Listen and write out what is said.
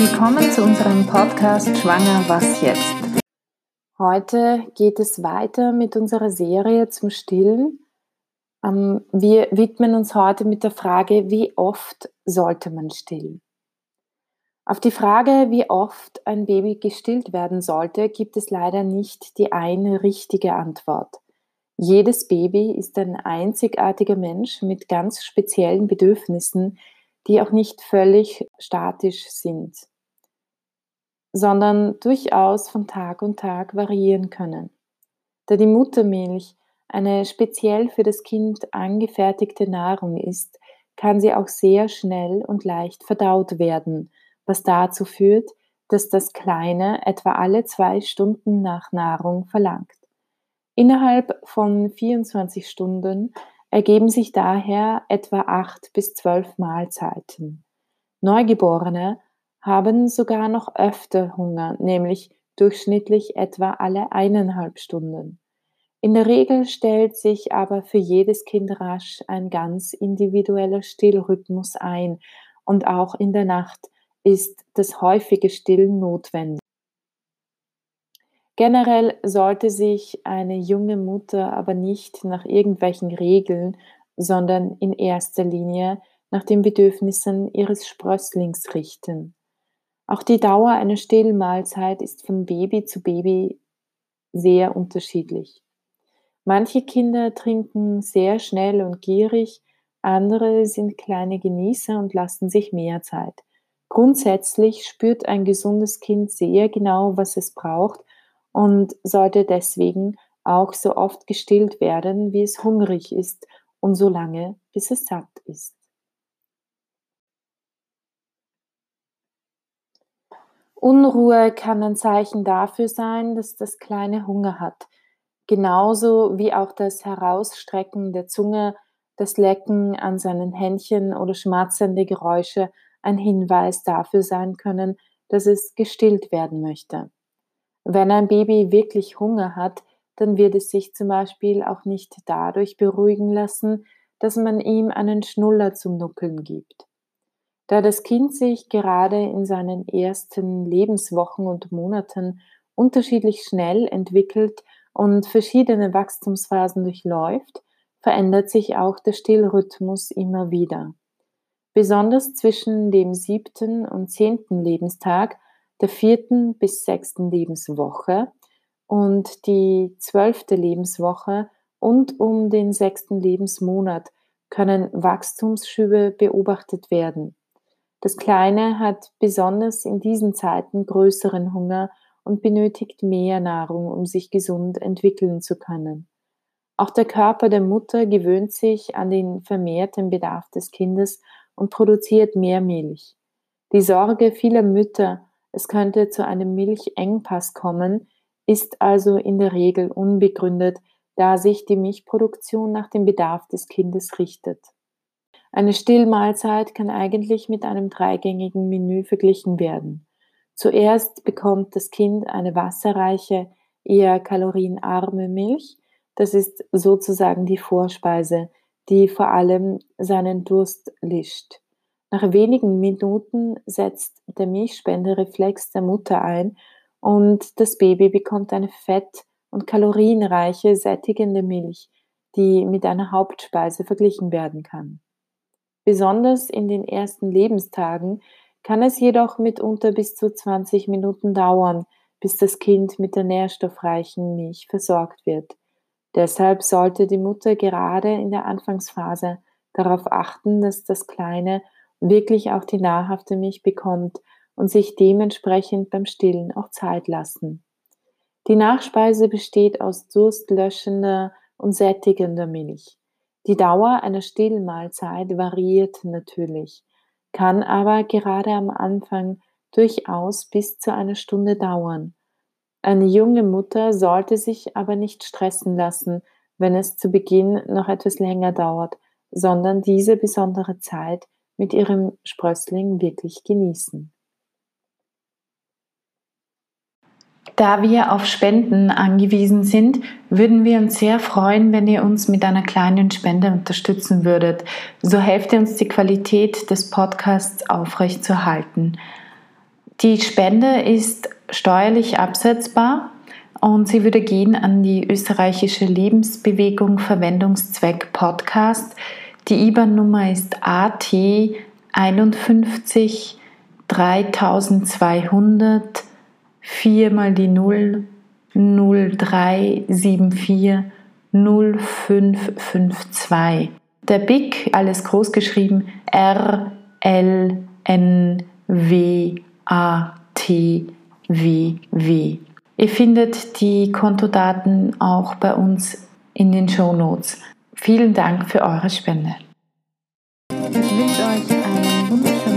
Willkommen zu unserem Podcast Schwanger, was jetzt? Heute geht es weiter mit unserer Serie zum Stillen. Ähm, wir widmen uns heute mit der Frage, wie oft sollte man stillen? Auf die Frage, wie oft ein Baby gestillt werden sollte, gibt es leider nicht die eine richtige Antwort. Jedes Baby ist ein einzigartiger Mensch mit ganz speziellen Bedürfnissen, die auch nicht völlig statisch sind, sondern durchaus von Tag und Tag variieren können. Da die Muttermilch eine speziell für das Kind angefertigte Nahrung ist, kann sie auch sehr schnell und leicht verdaut werden was dazu führt, dass das Kleine etwa alle zwei Stunden nach Nahrung verlangt. Innerhalb von 24 Stunden ergeben sich daher etwa acht bis zwölf Mahlzeiten. Neugeborene haben sogar noch öfter Hunger, nämlich durchschnittlich etwa alle eineinhalb Stunden. In der Regel stellt sich aber für jedes Kind rasch ein ganz individueller Stillrhythmus ein und auch in der Nacht ist das häufige Stillen notwendig. Generell sollte sich eine junge Mutter aber nicht nach irgendwelchen Regeln, sondern in erster Linie nach den Bedürfnissen ihres Sprösslings richten. Auch die Dauer einer Stillmahlzeit ist von Baby zu Baby sehr unterschiedlich. Manche Kinder trinken sehr schnell und gierig, andere sind kleine Genießer und lassen sich mehr Zeit. Grundsätzlich spürt ein gesundes Kind sehr genau, was es braucht und sollte deswegen auch so oft gestillt werden, wie es hungrig ist und so lange, bis es satt ist. Unruhe kann ein Zeichen dafür sein, dass das Kleine Hunger hat. Genauso wie auch das Herausstrecken der Zunge, das Lecken an seinen Händchen oder schmatzende Geräusche ein Hinweis dafür sein können, dass es gestillt werden möchte. Wenn ein Baby wirklich Hunger hat, dann wird es sich zum Beispiel auch nicht dadurch beruhigen lassen, dass man ihm einen Schnuller zum Nuckeln gibt. Da das Kind sich gerade in seinen ersten Lebenswochen und Monaten unterschiedlich schnell entwickelt und verschiedene Wachstumsphasen durchläuft, verändert sich auch der Stillrhythmus immer wieder. Besonders zwischen dem siebten und zehnten Lebenstag, der vierten bis sechsten Lebenswoche und die zwölfte Lebenswoche und um den sechsten Lebensmonat können Wachstumsschübe beobachtet werden. Das Kleine hat besonders in diesen Zeiten größeren Hunger und benötigt mehr Nahrung, um sich gesund entwickeln zu können. Auch der Körper der Mutter gewöhnt sich an den vermehrten Bedarf des Kindes und produziert mehr Milch. Die Sorge vieler Mütter, es könnte zu einem Milchengpass kommen, ist also in der Regel unbegründet, da sich die Milchproduktion nach dem Bedarf des Kindes richtet. Eine Stillmahlzeit kann eigentlich mit einem dreigängigen Menü verglichen werden. Zuerst bekommt das Kind eine wasserreiche, eher kalorienarme Milch. Das ist sozusagen die Vorspeise, die vor allem seinen Durst lischt. Nach wenigen Minuten setzt der Milchspendereflex der Mutter ein und das Baby bekommt eine fett- und kalorienreiche, sättigende Milch, die mit einer Hauptspeise verglichen werden kann. Besonders in den ersten Lebenstagen kann es jedoch mitunter bis zu 20 Minuten dauern, bis das Kind mit der nährstoffreichen Milch versorgt wird. Deshalb sollte die Mutter gerade in der Anfangsphase darauf achten, dass das Kleine wirklich auch die nahrhafte Milch bekommt und sich dementsprechend beim Stillen auch Zeit lassen. Die Nachspeise besteht aus durstlöschender und sättigender Milch. Die Dauer einer Stillmahlzeit variiert natürlich, kann aber gerade am Anfang durchaus bis zu einer Stunde dauern. Eine junge Mutter sollte sich aber nicht stressen lassen, wenn es zu Beginn noch etwas länger dauert, sondern diese besondere Zeit mit ihrem Sprössling wirklich genießen. Da wir auf Spenden angewiesen sind, würden wir uns sehr freuen, wenn ihr uns mit einer kleinen Spende unterstützen würdet. So helft ihr uns, die Qualität des Podcasts aufrechtzuerhalten. Die Spende ist steuerlich absetzbar und sie würde gehen an die österreichische Lebensbewegung Verwendungszweck Podcast. Die IBAN-Nummer ist AT 51 3200 4 mal die 0 0374 0552. Der BIC, alles groß geschrieben, R L N W A T W W. Ihr findet die Kontodaten auch bei uns in den Show Notes. Vielen Dank für eure Spende. Ich wünsche euch einen wunderschönen